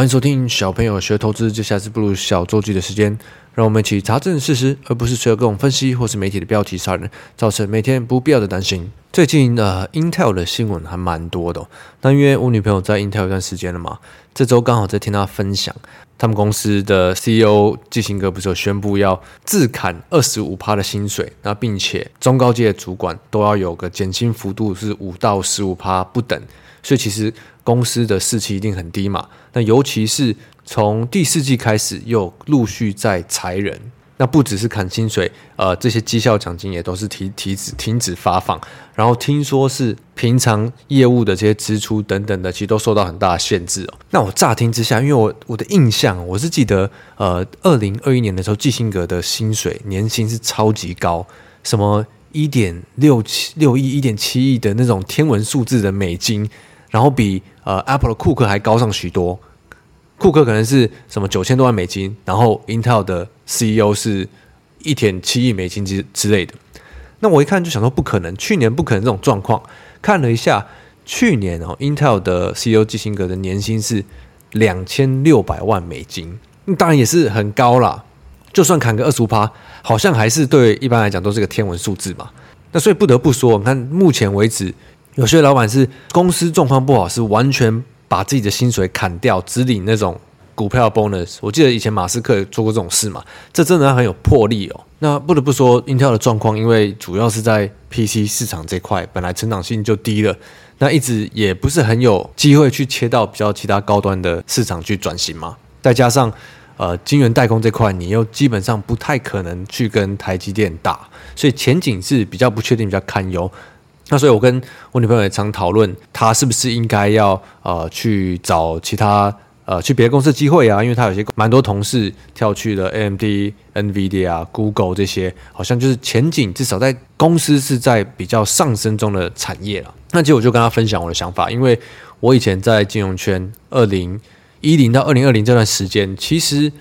欢迎收听小朋友学投资，接下来是步入小周记的时间，让我们一起查证事实，而不是随着各种分析或是媒体的标题杀人，造成每天不必要的担心。最近呃，Intel 的新闻还蛮多的哦，那因为我女朋友在 Intel 一段时间了嘛，这周刚好在听她分享，他们公司的 CEO 基辛格不是有宣布要自砍二十五趴的薪水，那并且中高阶的主管都要有个减薪幅度是五到十五趴不等。所以其实公司的士气一定很低嘛。那尤其是从第四季开始，又陆续在裁人。那不只是砍薪水，呃，这些绩效奖金也都是停停止停止发放。然后听说是平常业务的这些支出等等的，其实都受到很大的限制哦。那我乍听之下，因为我我的印象，我是记得，呃，二零二一年的时候，基辛格的薪水年薪是超级高，什么一点六七六亿、一点七亿的那种天文数字的美金。然后比呃 Apple 的库克还高上许多，库克可能是什么九千多万美金，然后 Intel 的 CEO 是一点七亿美金之之类的。那我一看就想说不可能，去年不可能这种状况。看了一下，去年哦 Intel 的 CEO 基辛格的年薪是两千六百万美金，当然也是很高啦。就算砍个二十五趴，好像还是对一般来讲都是个天文数字嘛。那所以不得不说，你看目前为止。有些老板是公司状况不好，是完全把自己的薪水砍掉，只领那种股票 bonus。我记得以前马斯克也做过这种事嘛，这真的很有魄力哦。那不得不说，Intel 的状况，因为主要是在 PC 市场这块，本来成长性就低了，那一直也不是很有机会去切到比较其他高端的市场去转型嘛。再加上呃，晶圆代工这块，你又基本上不太可能去跟台积电打，所以前景是比较不确定，比较堪忧。那所以，我跟我女朋友也常讨论，她是不是应该要呃去找其他呃去别的公司机会啊？因为她有些蛮多同事跳去了 AMD、NVIDIA 啊、Google 这些，好像就是前景至少在公司是在比较上升中的产业了。那其实我就跟她分享我的想法，因为我以前在金融圈，二零一零到二零二零这段时间，其实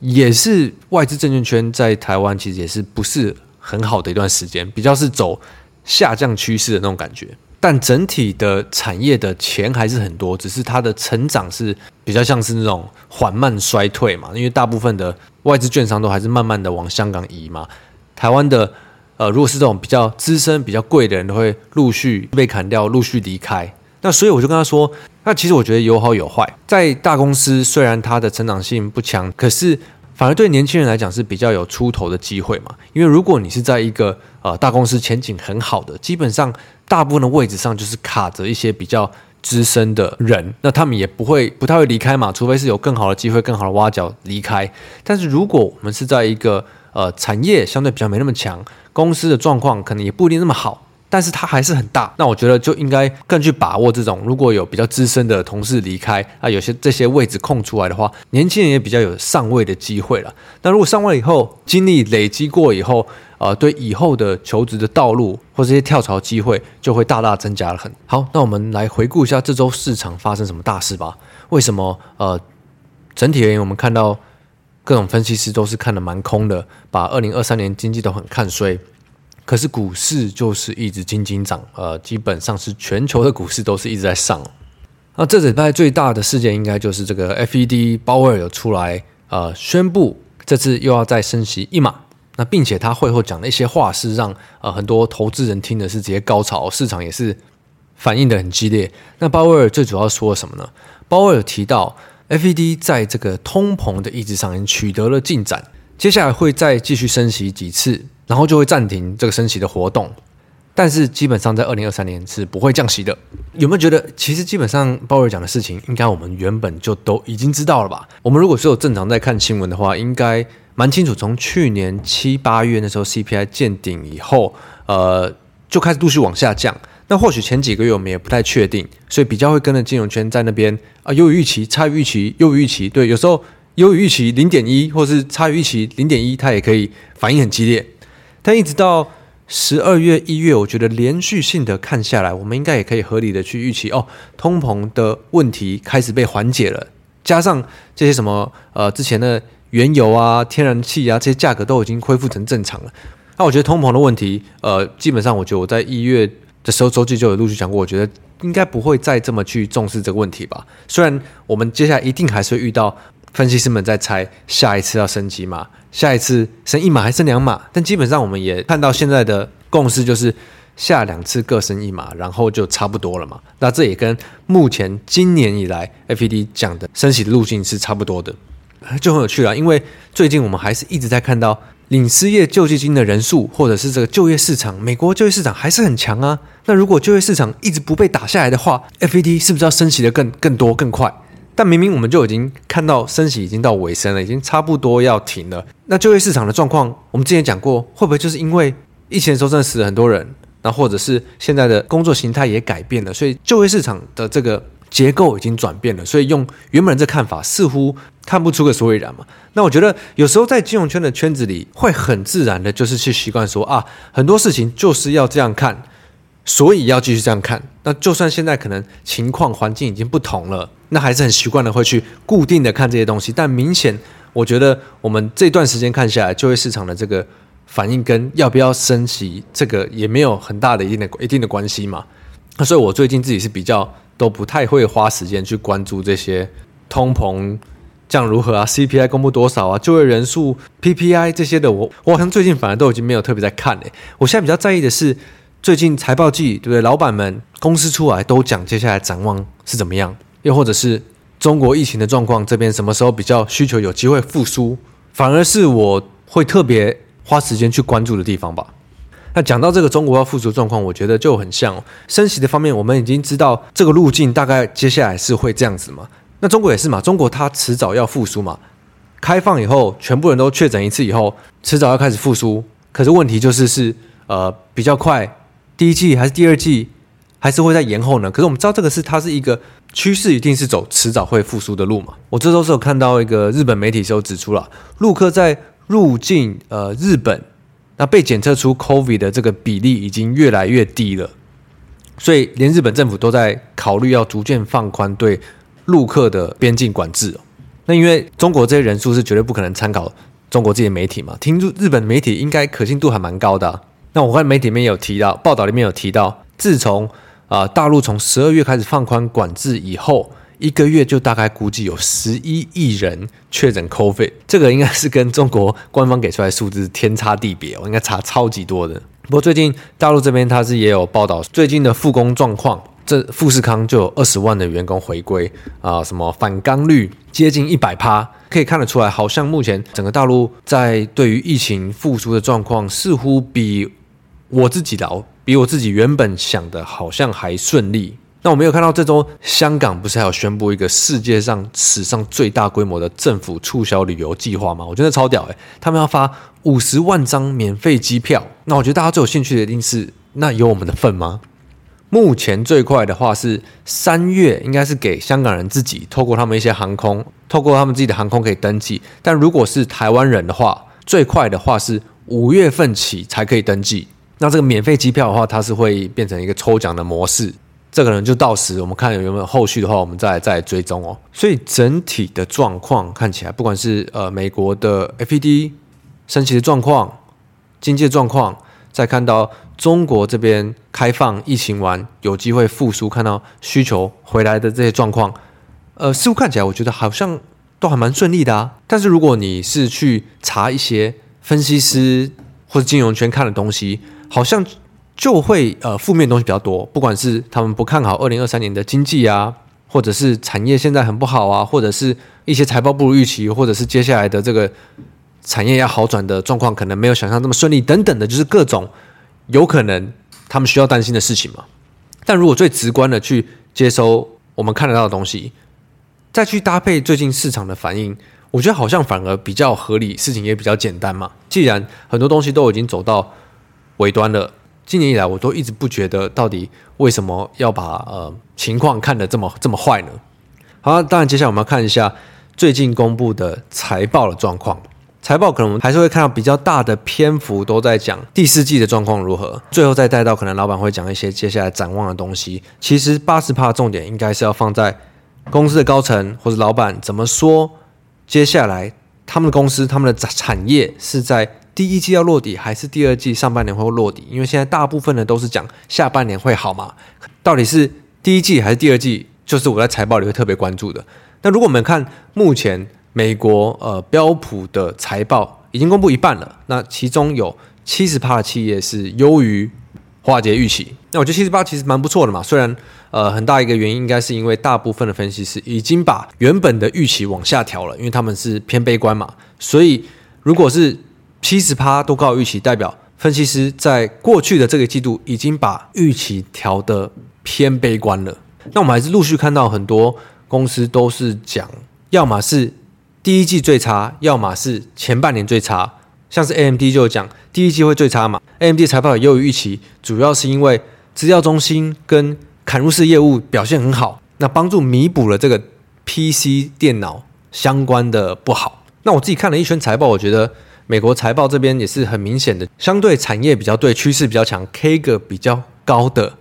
也是外资证券圈在台湾其实也是不是很好的一段时间，比较是走。下降趋势的那种感觉，但整体的产业的钱还是很多，只是它的成长是比较像是那种缓慢衰退嘛。因为大部分的外资券商都还是慢慢的往香港移嘛。台湾的呃，如果是这种比较资深、比较贵的人，都会陆续被砍掉，陆续离开。那所以我就跟他说，那其实我觉得有好有坏。在大公司，虽然它的成长性不强，可是。反而对年轻人来讲是比较有出头的机会嘛，因为如果你是在一个呃大公司前景很好的，基本上大部分的位置上就是卡着一些比较资深的人，那他们也不会不太会离开嘛，除非是有更好的机会、更好的挖角离开。但是如果我们是在一个呃产业相对比较没那么强，公司的状况可能也不一定那么好。但是它还是很大，那我觉得就应该更去把握这种，如果有比较资深的同事离开啊，有些这些位置空出来的话，年轻人也比较有上位的机会了。那如果上位以后，经历累积过以后，呃，对以后的求职的道路或这些跳槽机会就会大大增加了很。好，那我们来回顾一下这周市场发生什么大事吧。为什么？呃，整体而言，我们看到各种分析师都是看得蛮空的，把二零二三年经济都很看衰。可是股市就是一直惊惊涨，呃，基本上是全球的股市都是一直在上。那这礼拜最大的事件应该就是这个 FED 鲍威尔有出来，呃，宣布这次又要再升息一码。那并且他会后讲的一些话是让呃很多投资人听的是直接高潮，市场也是反应的很激烈。那鲍威尔最主要说了什么呢？鲍威尔提到 FED 在这个通膨的抑制上已经取得了进展，接下来会再继续升息几次。然后就会暂停这个升息的活动，但是基本上在二零二三年是不会降息的。有没有觉得，其实基本上鲍威尔讲的事情，应该我们原本就都已经知道了吧？我们如果是有正常在看新闻的话，应该蛮清楚。从去年七八月那时候 CPI 见顶以后，呃，就开始陆续往下降。那或许前几个月我们也不太确定，所以比较会跟着金融圈在那边啊，优于预期、差于预期、优于预期。对，有时候优于预期零点一，或是差于预期零点一，它也可以反应很激烈。但一直到十二月、一月，我觉得连续性的看下来，我们应该也可以合理的去预期哦，通膨的问题开始被缓解了，加上这些什么呃之前的原油啊、天然气啊这些价格都已经恢复成正常了。那我觉得通膨的问题，呃，基本上我觉得我在一月的时候，周记就有陆续讲过，我觉得应该不会再这么去重视这个问题吧。虽然我们接下来一定还是会遇到分析师们在猜下一次要升级嘛，下一次升一码还是两码，但基本上我们也看到现在的共识就是下两次各升一码，然后就差不多了嘛。那这也跟目前今年以来 FED 讲的升息的路径是差不多的，就很有趣了。因为最近我们还是一直在看到。领失业救济金的人数，或者是这个就业市场，美国就业市场还是很强啊。那如果就业市场一直不被打下来的话，FED 是不是要升息的更更多更快？但明明我们就已经看到升息已经到尾声了，已经差不多要停了。那就业市场的状况，我们之前讲过，会不会就是因为疫情的时候真的死了很多人，那或者是现在的工作形态也改变了，所以就业市场的这个。结构已经转变了，所以用原本人这看法，似乎看不出个所以然嘛。那我觉得有时候在金融圈的圈子里，会很自然的，就是去习惯说啊，很多事情就是要这样看，所以要继续这样看。那就算现在可能情况环境已经不同了，那还是很习惯的会去固定的看这些东西。但明显，我觉得我们这段时间看下来，就业市场的这个反应跟要不要升息，这个也没有很大的一定的一定的关系嘛。那所以我最近自己是比较。都不太会花时间去关注这些通膨降如何啊，CPI 公布多少啊，就业人数 PPI 这些的，我我好像最近反而都已经没有特别在看嘞。我现在比较在意的是最近财报季，对不对？老板们公司出来都讲接下来展望是怎么样，又或者是中国疫情的状况这边什么时候比较需求有机会复苏，反而是我会特别花时间去关注的地方吧。那讲到这个中国要复苏状况，我觉得就很像升息的方面，我们已经知道这个路径大概接下来是会这样子嘛。那中国也是嘛，中国它迟早要复苏嘛。开放以后，全部人都确诊一次以后，迟早要开始复苏。可是问题就是是呃比较快，第一季还是第二季，还是会在延后呢？可是我们知道这个是它是一个趋势，一定是走迟早会复苏的路嘛。我这周是有看到一个日本媒体时候指出了，陆客在入境呃日本。那被检测出 COVID 的这个比例已经越来越低了，所以连日本政府都在考虑要逐渐放宽对陆客的边境管制。那因为中国这些人数是绝对不可能参考中国这些媒体嘛，听日本媒体应该可信度还蛮高的。那我看媒体里面有提到，报道里面有提到，自从啊大陆从十二月开始放宽管制以后。一个月就大概估计有十一亿人确诊 COVID，这个应该是跟中国官方给出来的数字天差地别我，应该差超级多的。不过最近大陆这边它是也有报道最近的复工状况，这富士康就有二十万的员工回归啊，什么返岗率接近一百趴，可以看得出来，好像目前整个大陆在对于疫情复苏的状况，似乎比我自己的比我自己原本想的好像还顺利。那我没有看到这周香港不是还有宣布一个世界上史上最大规模的政府促销旅游计划吗？我觉得超屌诶，他们要发五十万张免费机票。那我觉得大家最有兴趣的一定是，那有我们的份吗？目前最快的话是三月，应该是给香港人自己透过他们一些航空，透过他们自己的航空可以登记。但如果是台湾人的话，最快的话是五月份起才可以登记。那这个免费机票的话，它是会变成一个抽奖的模式。这个人就到时，我们看有没有后续的话，我们再再追踪哦。所以整体的状况看起来，不管是呃美国的 FED 升息的状况、经济状况，再看到中国这边开放疫情完有机会复苏，看到需求回来的这些状况，呃，似乎看起来我觉得好像都还蛮顺利的啊。但是如果你是去查一些分析师或者金融圈看的东西，好像。就会呃负面东西比较多，不管是他们不看好二零二三年的经济啊，或者是产业现在很不好啊，或者是一些财报不如预期，或者是接下来的这个产业要好转的状况可能没有想象这么顺利等等的，就是各种有可能他们需要担心的事情嘛。但如果最直观的去接收我们看得到的东西，再去搭配最近市场的反应，我觉得好像反而比较合理，事情也比较简单嘛。既然很多东西都已经走到尾端了。今年以来，我都一直不觉得到底为什么要把呃情况看得这么这么坏呢？好，当然接下来我们要看一下最近公布的财报的状况。财报可能还是会看到比较大的篇幅都在讲第四季的状况如何，最后再带到可能老板会讲一些接下来展望的东西。其实八十趴重点应该是要放在公司的高层或者老板怎么说，接下来他们的公司他们的产业是在第一季要落底，还是第二季上半年会落底？因为现在大部分的都是讲下半年会好嘛，到底是第一季还是第二季？就是我在财报里会特别关注的。那如果我们看目前美国呃标普的财报已经公布一半了，那其中有七十趴的企业是优于华尔街预期。那我觉得七十趴其实蛮不错的嘛，虽然呃很大一个原因应该是因为大部分的分析师已经把原本的预期往下调了，因为他们是偏悲观嘛，所以如果是七十趴都高于预期，代表分析师在过去的这个季度已经把预期调得偏悲观了。那我们还是陆续看到很多公司都是讲，要么是第一季最差，要么是前半年最差。像是 AMD 就讲第一季会最差嘛，AMD 财报也优于预期，主要是因为资料中心跟砍入式业务表现很好，那帮助弥补了这个 PC 电脑相关的不好。那我自己看了一圈财报，我觉得。美国财报这边也是很明显的，相对产业比较对，趋势比较强，K 个比较高的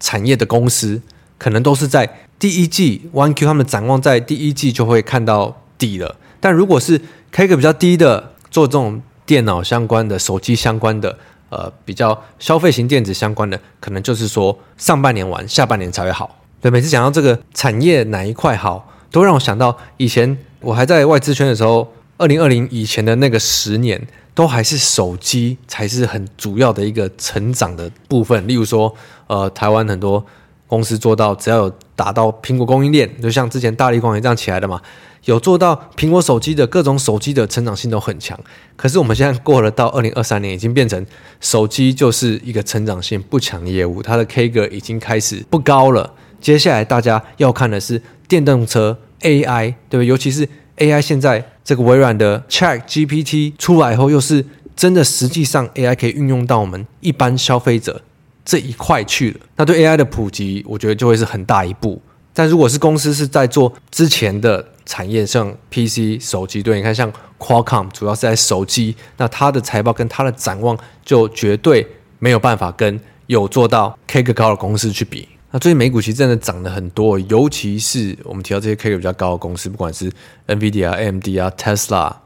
产业的公司，可能都是在第一季 One Q 他们展望在第一季就会看到底了。但如果是 K 个比较低的，做这种电脑相关的、手机相关的，呃，比较消费型电子相关的，可能就是说上半年完，下半年才会好。对，每次讲到这个产业哪一块好，都让我想到以前我还在外资圈的时候。二零二零以前的那个十年，都还是手机才是很主要的一个成长的部分。例如说，呃，台湾很多公司做到只要有打到苹果供应链，就像之前大力光也这样起来的嘛，有做到苹果手机的各种手机的成长性都很强。可是我们现在过了到二零二三年，已经变成手机就是一个成长性不强的业务，它的 K 个已经开始不高了。接下来大家要看的是电动车 AI，对不对？尤其是 AI 现在。这个微软的 ChatGPT 出来以后，又是真的实际上 AI 可以运用到我们一般消费者这一块去了。那对 AI 的普及，我觉得就会是很大一步。但如果是公司是在做之前的产业，像 PC 手机，对，你看像 Qualcomm 主要是在手机，那它的财报跟它的展望就绝对没有办法跟有做到 K 个高的公司去比。那最近美股其实真的涨了很多，尤其是我们提到这些 K 比较高的公司，不管是 NVIDIA、AMD 啊、Tesla、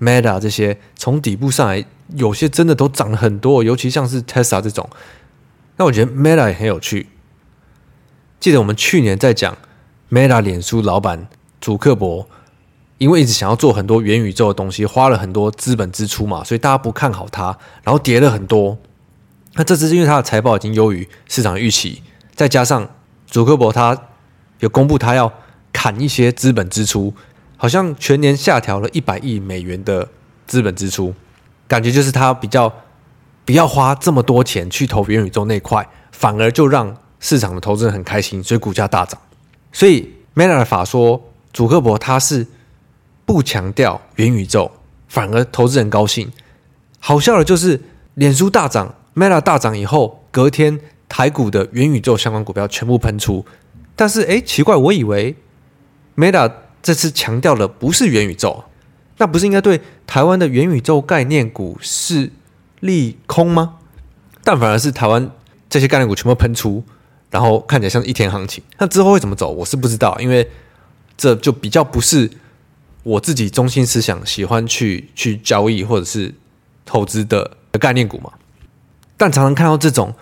Meta 这些，从底部上来，有些真的都涨了很多，尤其像是 Tesla 这种。那我觉得 Meta 也很有趣。记得我们去年在讲 Meta 脸书老板祖克伯，因为一直想要做很多元宇宙的东西，花了很多资本支出嘛，所以大家不看好他，然后跌了很多。那这次是因为他的财报已经优于市场预期。再加上祖克伯他有公布他要砍一些资本支出，好像全年下调了一百亿美元的资本支出，感觉就是他比较不要花这么多钱去投元宇宙那块，反而就让市场的投资人很开心，所以股价大涨。所以 Meta 的法说，祖克伯他是不强调元宇宙，反而投资人高兴。好笑的就是脸书大涨，Meta 大涨以后，隔天。台股的元宇宙相关股票全部喷出，但是哎，奇怪，我以为 Meta 这次强调的不是元宇宙，那不是应该对台湾的元宇宙概念股是利空吗？但反而是台湾这些概念股全部喷出，然后看起来像一天行情。那之后会怎么走，我是不知道，因为这就比较不是我自己中心思想喜欢去去交易或者是投资的概念股嘛。但常常看到这种。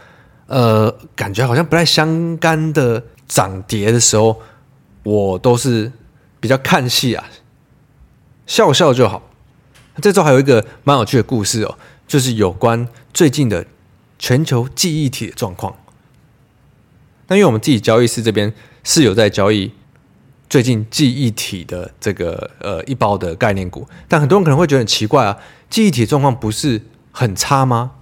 呃，感觉好像不太相干的涨跌的时候，我都是比较看戏啊，笑笑就好。这周还有一个蛮有趣的故事哦，就是有关最近的全球记忆体的状况。那因为我们自己交易室这边是有在交易最近记忆体的这个呃一包的概念股，但很多人可能会觉得很奇怪啊，记忆体状况不是很差吗？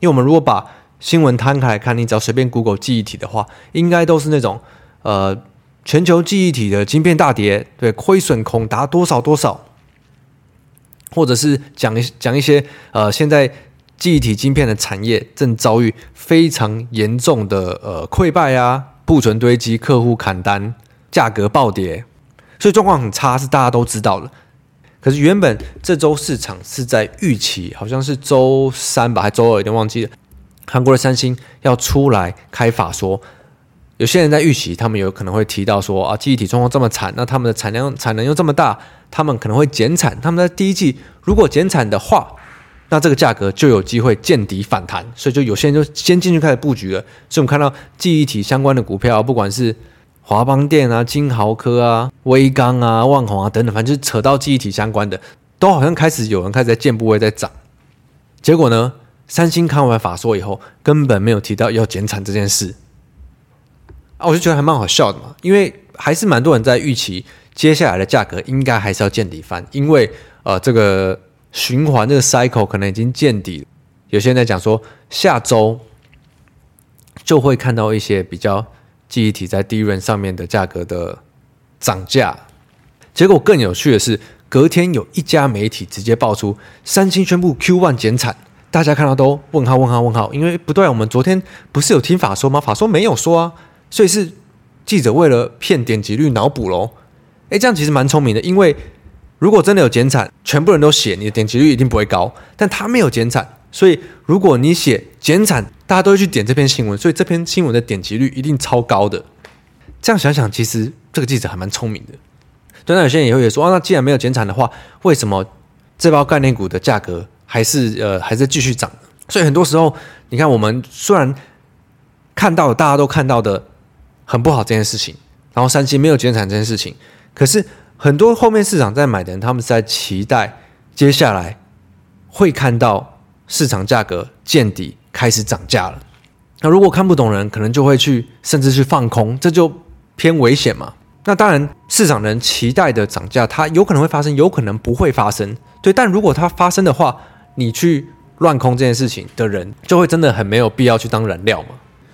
因为我们如果把新闻摊开来看，你只要随便 Google 记忆体的话，应该都是那种呃全球记忆体的晶片大跌，对，亏损恐达多少多少，或者是讲一讲一些呃现在记忆体晶片的产业正遭遇非常严重的呃溃败啊，库存堆积，客户砍单，价格暴跌，所以状况很差是大家都知道的。可是原本这周市场是在预期，好像是周三吧，还周二，有点忘记了。韩国的三星要出来开法说，有些人在预期，他们有可能会提到说啊，记忆体状况这么惨，那他们的产量产能又这么大，他们可能会减产。他们在第一季如果减产的话，那这个价格就有机会见底反弹，所以就有些人就先进去开始布局了。所以我们看到记忆体相关的股票，不管是华邦电啊、金豪科啊、威刚啊、旺宏啊等等，反正就是扯到记忆体相关的，都好像开始有人开始在建部位在涨。结果呢，三星看完法说以后，根本没有提到要减产这件事。啊，我就觉得还蛮好笑的嘛，因为还是蛮多人在预期接下来的价格应该还是要见底翻，因为呃这个。循环这个 cycle 可能已经见底，有些人在讲说下周就会看到一些比较记忆体在 DRAM 上面的价格的涨价。结果更有趣的是，隔天有一家媒体直接爆出三星宣布 Q1 减产，大家看到都问号问号问号，因为不对，我们昨天不是有听法说吗？法说没有说啊，所以是记者为了骗点击率脑补喽。诶，这样其实蛮聪明的，因为。如果真的有减产，全部人都写，你的点击率一定不会高。但他没有减产，所以如果你写减产，大家都会去点这篇新闻，所以这篇新闻的点击率一定超高的。这样想想，其实这个记者还蛮聪明的。对，那有些人也会说，啊，那既然没有减产的话，为什么这包概念股的价格还是呃还是继续涨？所以很多时候，你看我们虽然看到大家都看到的很不好这件事情，然后三星没有减产这件事情，可是。很多后面市场在买的人，他们是在期待接下来会看到市场价格见底，开始涨价了。那如果看不懂人，可能就会去甚至去放空，这就偏危险嘛。那当然，市场人期待的涨价，它有可能会发生，有可能不会发生。对，但如果它发生的话，你去乱空这件事情的人，就会真的很没有必要去当燃料嘛。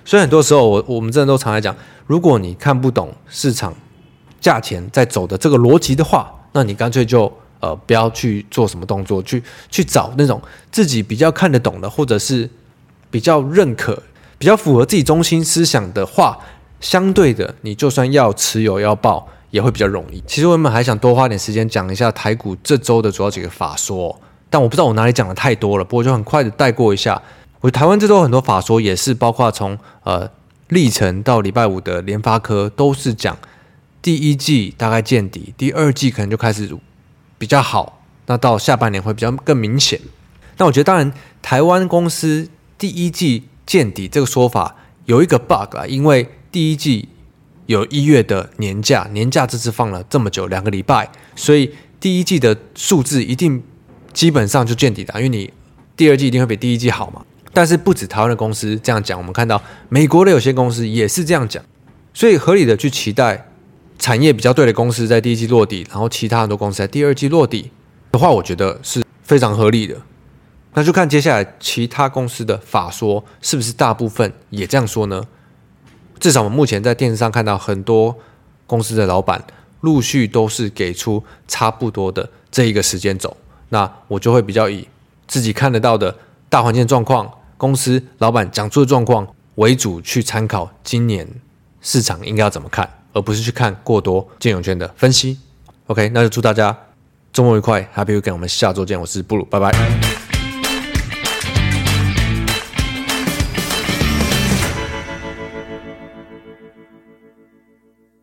所以很多时候，我我们真的都常来讲，如果你看不懂市场。价钱在走的这个逻辑的话，那你干脆就呃不要去做什么动作，去去找那种自己比较看得懂的，或者是比较认可、比较符合自己中心思想的话，相对的，你就算要持有要报，也会比较容易。其实我们还想多花点时间讲一下台股这周的主要几个法说，但我不知道我哪里讲的太多了，不过就很快的带过一下。我台湾这周很多法说也是包括从呃历程到礼拜五的联发科都是讲。第一季大概见底，第二季可能就开始比较好，那到下半年会比较更明显。那我觉得，当然，台湾公司第一季见底这个说法有一个 bug 啊，因为第一季有一月的年假，年假这次放了这么久，两个礼拜，所以第一季的数字一定基本上就见底了，因为你第二季一定会比第一季好嘛。但是不止台湾的公司这样讲，我们看到美国的有些公司也是这样讲，所以合理的去期待。产业比较对的公司在第一季落底，然后其他很多公司在第二季落底的话，我觉得是非常合理的。那就看接下来其他公司的法说是不是大部分也这样说呢？至少我们目前在电视上看到很多公司的老板陆续都是给出差不多的这一个时间轴。那我就会比较以自己看得到的大环境状况、公司老板讲出的状况为主去参考今年市场应该要怎么看。而不是去看过多金融圈的分析。OK，那就祝大家周末愉快，Happy Weekend，我们下周见，我是布鲁，拜拜。